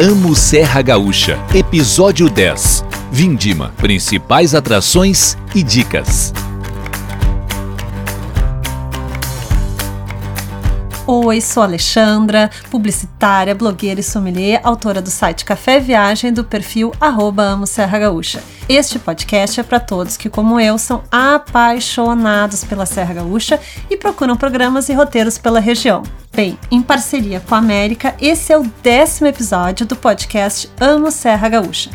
Amo Serra Gaúcha, episódio 10. Vindima, principais atrações e dicas. Oi, sou Alexandra, publicitária, blogueira e sommelier, autora do site Café Viagem do perfil arroba Amo Serra Gaúcha. Este podcast é para todos que, como eu, são apaixonados pela Serra Gaúcha e procuram programas e roteiros pela região. Bem, em parceria com a América, esse é o décimo episódio do podcast Amo Serra Gaúcha.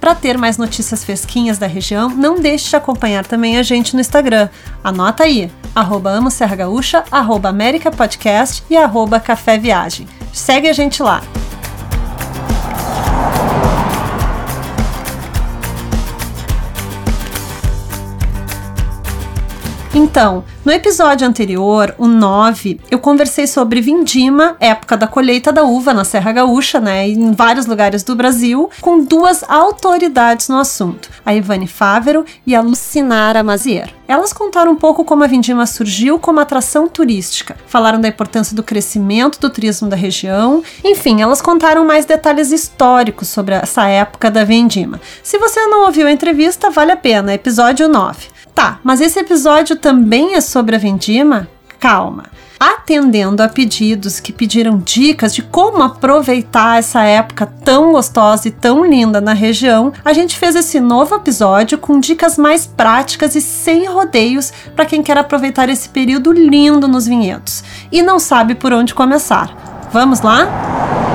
Para ter mais notícias fresquinhas da região, não deixe de acompanhar também a gente no Instagram. Anota aí, arroba Amo Serra Gaúcha, arroba América Podcast e arroba Café Viagem. Segue a gente lá. Então, no episódio anterior, o 9, eu conversei sobre vindima, época da colheita da uva na Serra Gaúcha, né, em vários lugares do Brasil, com duas autoridades no assunto, a Ivane Fávero e a Lucinara Mazier. Elas contaram um pouco como a vindima surgiu como atração turística, falaram da importância do crescimento do turismo da região, enfim, elas contaram mais detalhes históricos sobre essa época da vindima. Se você não ouviu a entrevista, vale a pena, episódio 9. Tá, mas esse episódio também é sobre a Vindima? Calma. Atendendo a pedidos que pediram dicas de como aproveitar essa época tão gostosa e tão linda na região, a gente fez esse novo episódio com dicas mais práticas e sem rodeios para quem quer aproveitar esse período lindo nos vinhedos e não sabe por onde começar. Vamos lá?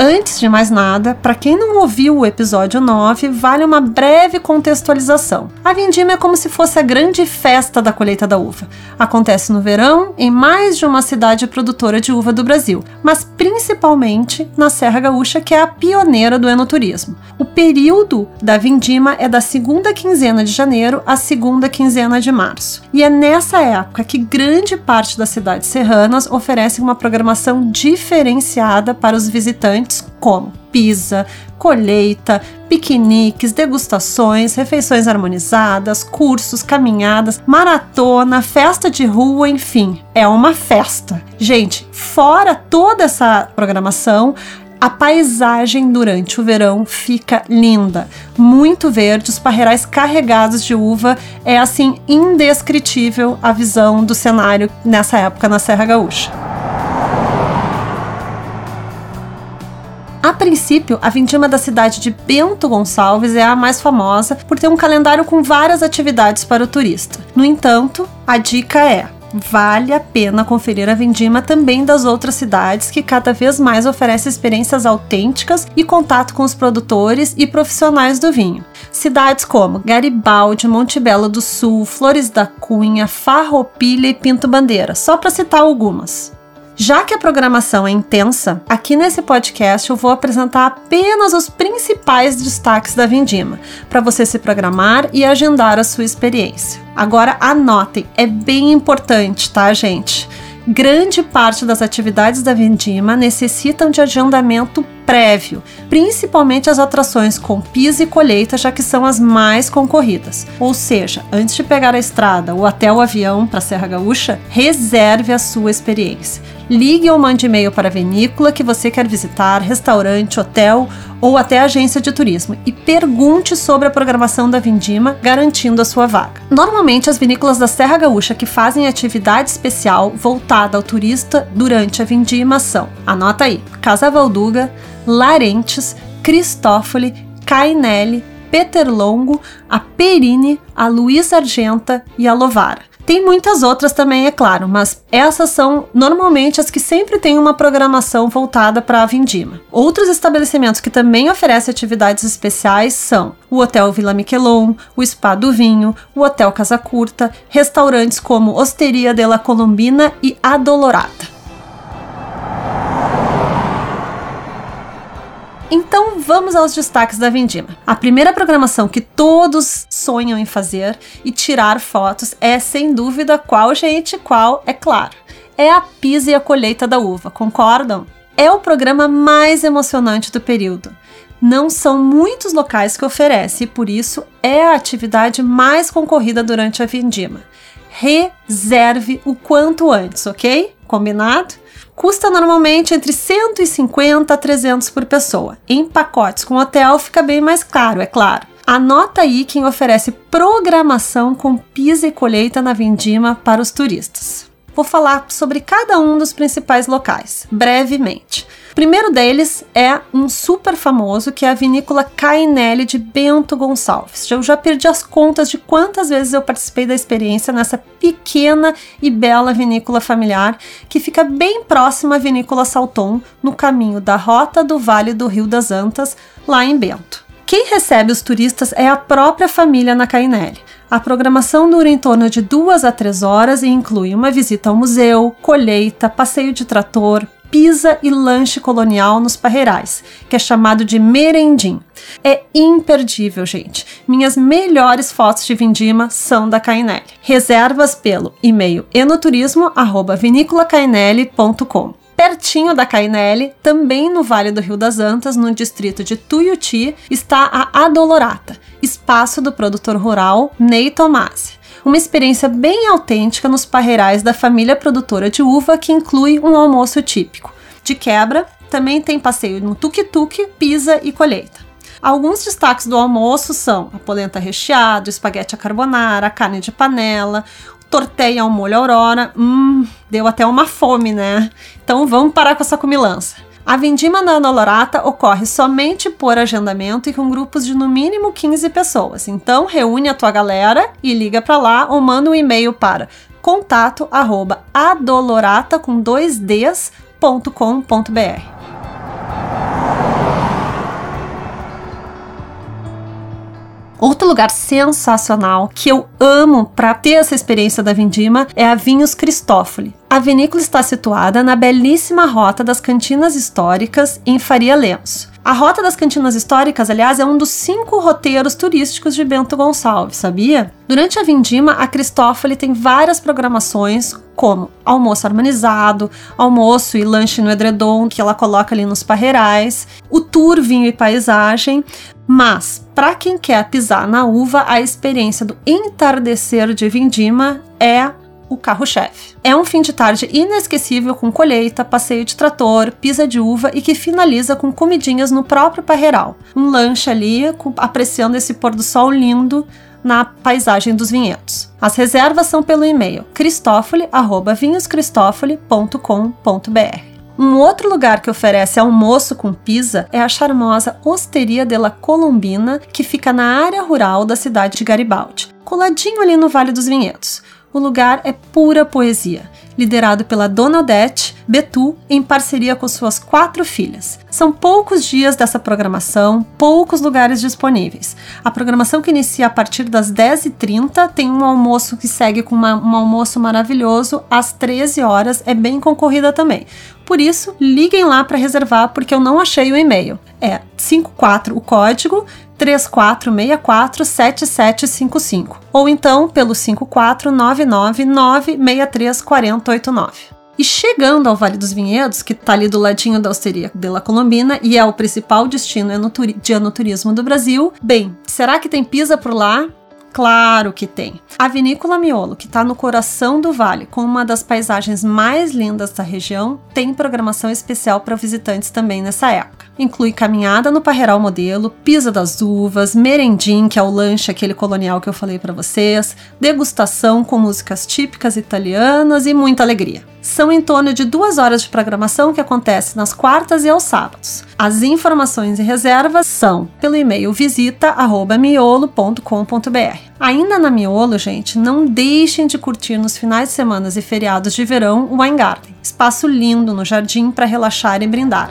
Antes de mais nada, para quem não ouviu o episódio 9, vale uma breve contextualização. A vindima é como se fosse a grande festa da colheita da uva. Acontece no verão em mais de uma cidade produtora de uva do Brasil, mas principalmente na Serra Gaúcha, que é a pioneira do enoturismo. O período da vindima é da segunda quinzena de janeiro à segunda quinzena de março. E é nessa época que grande parte das cidades serranas oferecem uma programação diferenciada para os visitantes como pisa, colheita, piqueniques, degustações, refeições harmonizadas, cursos, caminhadas, maratona, festa de rua, enfim, é uma festa. Gente, fora toda essa programação, a paisagem durante o verão fica linda, muito verde, os parreirais carregados de uva, é assim indescritível a visão do cenário nessa época na Serra Gaúcha. Princípio, a vindima da cidade de Bento Gonçalves é a mais famosa por ter um calendário com várias atividades para o turista. No entanto, a dica é: vale a pena conferir a vindima também das outras cidades que cada vez mais oferecem experiências autênticas e contato com os produtores e profissionais do vinho. Cidades como Garibaldi, Monte Belo do Sul, Flores da Cunha, Farroupilha e Pinto Bandeira, só para citar algumas. Já que a programação é intensa, aqui nesse podcast eu vou apresentar apenas os principais destaques da Vindima, para você se programar e agendar a sua experiência. Agora anotem, é bem importante, tá, gente? Grande parte das atividades da Vindima necessitam de agendamento prévio, principalmente as atrações com pis e colheita, já que são as mais concorridas. Ou seja, antes de pegar a estrada ou até o avião para Serra Gaúcha, reserve a sua experiência. Ligue ou mande e-mail para a vinícola que você quer visitar, restaurante, hotel ou até agência de turismo e pergunte sobre a programação da Vindima, garantindo a sua vaga. Normalmente, as vinícolas da Serra Gaúcha que fazem atividade especial voltada ao turista durante a Vindima são, anota aí, Casa Valduga, Larentes, Cristófoli, Cainelli, Peter Longo, a Perini, a Luiz Argenta e a Lovara. Tem muitas outras também, é claro, mas essas são normalmente as que sempre têm uma programação voltada para a vindima. Outros estabelecimentos que também oferecem atividades especiais são o Hotel Vila Miquelon, o Spa do Vinho, o Hotel Casa Curta, restaurantes como Osteria de la Colombina e A Então vamos aos destaques da Vindima. A primeira programação que todos sonham em fazer e tirar fotos é sem dúvida qual, gente, qual, é claro. É a pisa e a colheita da uva, concordam? É o programa mais emocionante do período. Não são muitos locais que oferece e por isso é a atividade mais concorrida durante a Vindima. Reserve o quanto antes, ok? Combinado? Custa normalmente entre 150 a 300 por pessoa. Em pacotes com hotel fica bem mais caro, é claro. Anota aí quem oferece programação com pisa e colheita na Vindima para os turistas. Vou falar sobre cada um dos principais locais, brevemente. Primeiro deles é um super famoso que é a vinícola Cainelli de Bento Gonçalves. Eu já perdi as contas de quantas vezes eu participei da experiência nessa pequena e bela vinícola familiar que fica bem próxima à vinícola Salton, no caminho da rota do Vale do Rio das Antas, lá em Bento. Quem recebe os turistas é a própria família na Cainelli. A programação dura em torno de duas a três horas e inclui uma visita ao museu, colheita, passeio de trator, pisa e lanche colonial nos parreirais, que é chamado de merendim. É imperdível, gente. Minhas melhores fotos de vindima são da Cainelli. Reservas pelo e-mail enoturismo@viniculacainelli.com pertinho da Cainelli, também no Vale do Rio das Antas, no distrito de Tuiuti, está a Adolorata, espaço do produtor rural Ney Tomasi. Uma experiência bem autêntica nos parreirais da família produtora de uva que inclui um almoço típico. De quebra, também tem passeio no tuk-tuk, pisa e colheita. Alguns destaques do almoço são a polenta recheada, espaguete à carbonara, carne de panela, torteia ao molho aurora. Hum, deu até uma fome, né? Então vamos parar com essa comilança. A vindima na Anolorata ocorre somente por agendamento e com grupos de no mínimo 15 pessoas. Então reúne a tua galera e liga para lá ou manda um e-mail para contato@adolorata com dois ds.com.br. Outro lugar sensacional que eu amo para ter essa experiência da Vindima é a Vinhos Cristófoli. A vinícola está situada na belíssima rota das cantinas históricas em Faria Lemos. A Rota das Cantinas Históricas, aliás, é um dos cinco roteiros turísticos de Bento Gonçalves, sabia? Durante a Vindima, a Cristófoli tem várias programações, como almoço harmonizado, almoço e lanche no edredom, que ela coloca ali nos parreirais, o tour vinho e paisagem, mas para quem quer pisar na uva, a experiência do entardecer de Vindima é o carro-chefe. É um fim de tarde inesquecível com colheita, passeio de trator, pisa de uva e que finaliza com comidinhas no próprio parreiral. Um lanche ali, apreciando esse pôr do sol lindo na paisagem dos vinhedos. As reservas são pelo e-mail cristofoli@vinhoscristofoli.com.br. Um outro lugar que oferece almoço com pizza é a charmosa Osteria della Colombina, que fica na área rural da cidade de Garibaldi, coladinho ali no Vale dos Vinhedos. O lugar é pura poesia, liderado pela Dona Odete Betu em parceria com suas quatro filhas. São poucos dias dessa programação, poucos lugares disponíveis. A programação que inicia a partir das 10h30 tem um almoço que segue com uma, um almoço maravilhoso às 13 horas, é bem concorrida também. Por isso, liguem lá para reservar porque eu não achei o e-mail. É 54 o código 34647755 ou então pelo 54999634089. E chegando ao Vale dos Vinhedos, que está ali do ladinho da Osteria de la Colombina e é o principal destino de enoturismo do Brasil, bem, será que tem pisa por lá? Claro que tem. A Vinícola Miolo, que está no coração do vale, com uma das paisagens mais lindas da região, tem programação especial para visitantes também nessa época. Inclui caminhada no Parreiral Modelo, pisa das uvas, merendim, que é o lanche aquele colonial que eu falei para vocês, degustação com músicas típicas italianas e muita alegria. São em torno de duas horas de programação que acontece nas quartas e aos sábados. As informações e reservas são pelo e-mail visita@miolo.com.br. Ainda na Miolo, gente, não deixem de curtir nos finais de semana e feriados de verão o Wine Garden, espaço lindo no jardim para relaxar e brindar.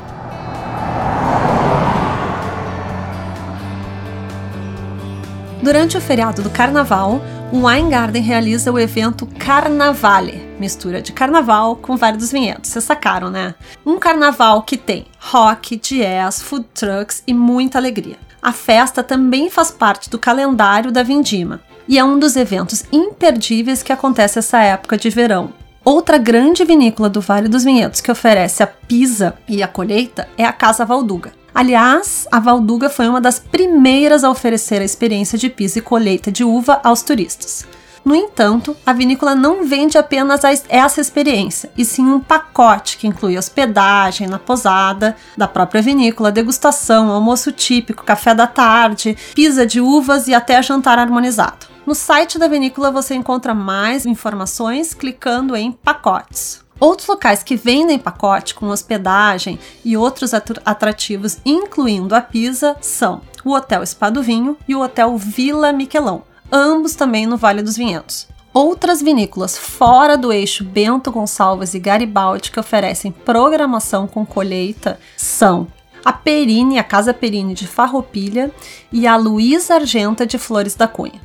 Durante o feriado do Carnaval, o Wine Garden realiza o evento Carnavale, mistura de carnaval com Vale dos Vinhedos. Vocês sacaram, né? Um carnaval que tem rock, jazz, food trucks e muita alegria. A festa também faz parte do calendário da Vindima e é um dos eventos imperdíveis que acontece essa época de verão. Outra grande vinícola do Vale dos Vinhedos que oferece a pisa e a colheita é a Casa Valduga. Aliás, a Valduga foi uma das primeiras a oferecer a experiência de piso e colheita de uva aos turistas. No entanto, a vinícola não vende apenas essa experiência, e sim um pacote que inclui hospedagem na posada da própria vinícola, degustação, almoço típico, café da tarde, pisa de uvas e até jantar harmonizado. No site da vinícola você encontra mais informações clicando em pacotes. Outros locais que vendem pacote com hospedagem e outros atrativos, incluindo a Pisa, são o Hotel Spa do Vinho e o Hotel Vila Miquelão ambos também no Vale dos Vinhedos. Outras vinícolas fora do eixo Bento Gonçalves e Garibaldi que oferecem programação com colheita são a Perini, a Casa Perini de Farroupilha e a Luiz Argenta de Flores da Cunha.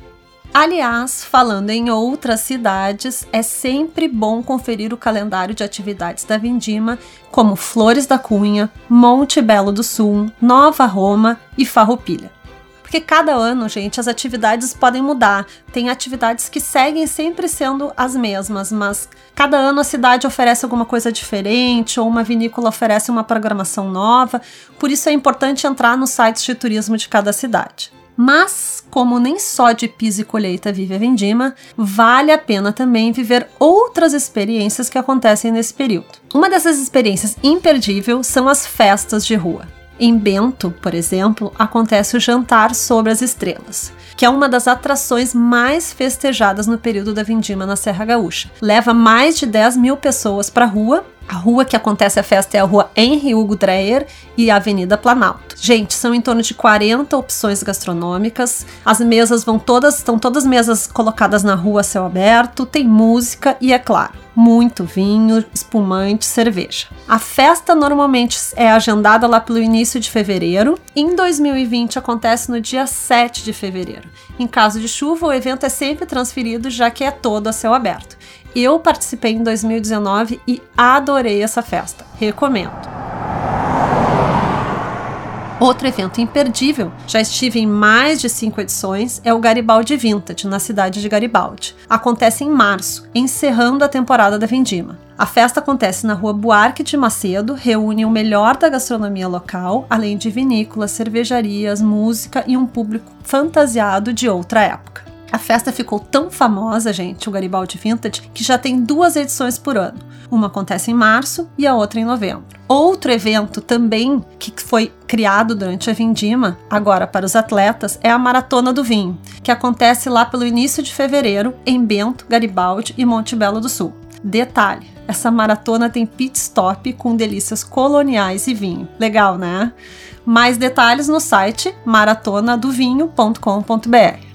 Aliás, falando em outras cidades, é sempre bom conferir o calendário de atividades da Vindima, como Flores da Cunha, Monte Belo do Sul, Nova Roma e Farroupilha. Porque cada ano, gente, as atividades podem mudar. Tem atividades que seguem sempre sendo as mesmas, mas cada ano a cidade oferece alguma coisa diferente ou uma vinícola oferece uma programação nova. Por isso é importante entrar nos sites de turismo de cada cidade. Mas, como nem só de piso e colheita vive a Vindima, vale a pena também viver outras experiências que acontecem nesse período. Uma dessas experiências imperdíveis são as festas de rua. Em Bento, por exemplo, acontece o Jantar sobre as Estrelas, que é uma das atrações mais festejadas no período da Vindima na Serra Gaúcha. Leva mais de 10 mil pessoas para a rua. A rua que acontece a festa é a rua Henri Hugo Dreyer e a Avenida Planalto. Gente, são em torno de 40 opções gastronômicas. As mesas vão todas, estão todas mesas colocadas na rua a céu aberto, tem música e é claro, muito vinho, espumante, cerveja. A festa normalmente é agendada lá pelo início de fevereiro. Em 2020 acontece no dia 7 de fevereiro. Em caso de chuva, o evento é sempre transferido, já que é todo a céu aberto. Eu participei em 2019 e adorei essa festa. Recomendo. Outro evento imperdível, já estive em mais de cinco edições, é o Garibaldi Vintage, na cidade de Garibaldi. Acontece em março, encerrando a temporada da Vindima. A festa acontece na rua Buarque de Macedo, reúne o melhor da gastronomia local, além de vinícolas, cervejarias, música e um público fantasiado de outra época. A festa ficou tão famosa, gente, o Garibaldi Vintage, que já tem duas edições por ano. Uma acontece em março e a outra em novembro. Outro evento também que foi criado durante a Vindima, agora para os atletas, é a Maratona do Vinho, que acontece lá pelo início de fevereiro em Bento, Garibaldi e Monte Belo do Sul. Detalhe: essa maratona tem pit stop com delícias coloniais e vinho. Legal, né? Mais detalhes no site maratonadovinho.com.br.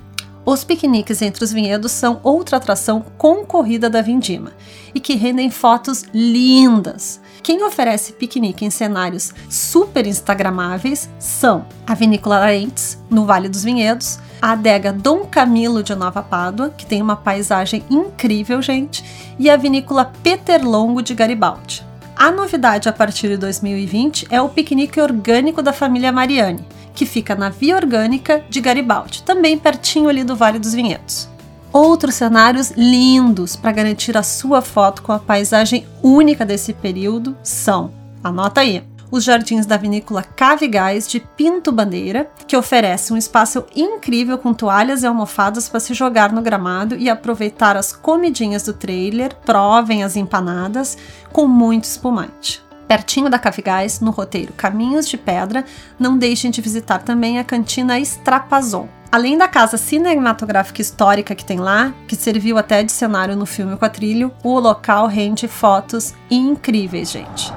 Os piqueniques entre os vinhedos são outra atração concorrida da Vindima e que rendem fotos lindas. Quem oferece piquenique em cenários super instagramáveis são a Vinícola Arentes, no Vale dos Vinhedos, a adega Dom Camilo de Nova Pádua, que tem uma paisagem incrível, gente, e a Vinícola Peter Longo de Garibaldi. A novidade a partir de 2020 é o piquenique orgânico da família Mariani, que fica na Via Orgânica de Garibaldi, também pertinho ali do Vale dos Vinhedos. Outros cenários lindos para garantir a sua foto com a paisagem única desse período são, anota aí, os jardins da vinícola Cavigais de Pinto Bandeira, que oferece um espaço incrível com toalhas e almofadas para se jogar no gramado e aproveitar as comidinhas do trailer, provem as empanadas com muito espumante. Pertinho da Cavigais, no roteiro Caminhos de Pedra, não deixem de visitar também a cantina Strapazon. Além da casa cinematográfica histórica que tem lá, que serviu até de cenário no filme Quatrilho, o local rende fotos incríveis, gente.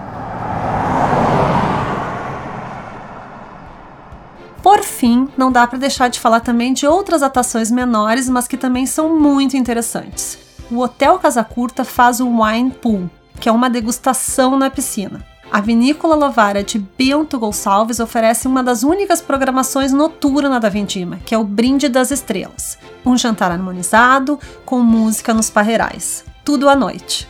Por fim, não dá para deixar de falar também de outras atrações menores, mas que também são muito interessantes. O Hotel Casa Curta faz o Wine Pool, que é uma degustação na piscina. A Vinícola Lovara de Bento Gonçalves oferece uma das únicas programações noturnas da Vindima, que é o Brinde das Estrelas. Um jantar harmonizado com música nos parreirais. Tudo à noite.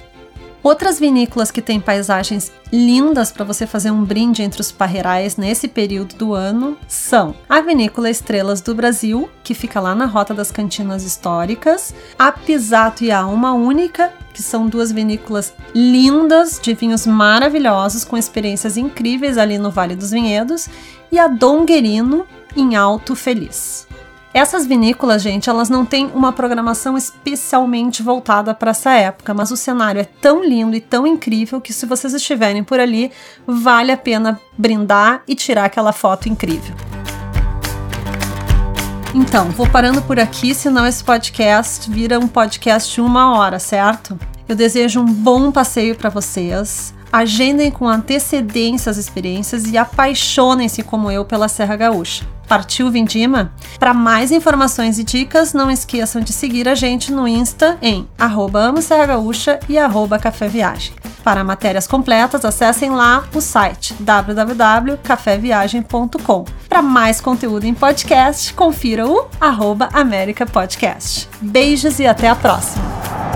Outras vinícolas que têm paisagens lindas para você fazer um brinde entre os parreirais nesse período do ano são a Vinícola Estrelas do Brasil, que fica lá na Rota das Cantinas Históricas, a Pisato e a Uma Única, que são duas vinícolas lindas de vinhos maravilhosos com experiências incríveis ali no Vale dos Vinhedos, e a Dom Guerino em Alto Feliz. Essas vinícolas, gente, elas não têm uma programação especialmente voltada para essa época, mas o cenário é tão lindo e tão incrível que se vocês estiverem por ali, vale a pena brindar e tirar aquela foto incrível. Então, vou parando por aqui, senão esse podcast vira um podcast de uma hora, certo? Eu desejo um bom passeio para vocês. Agendem com antecedência as experiências e apaixonem-se como eu pela Serra Gaúcha. Partiu Vindima? Para mais informações e dicas, não esqueçam de seguir a gente no Insta em arroba Gaúcha e arroba Café Viagem. Para matérias completas, acessem lá o site www.cafeviagem.com. Para mais conteúdo em podcast, confira o arroba América Podcast. Beijos e até a próxima!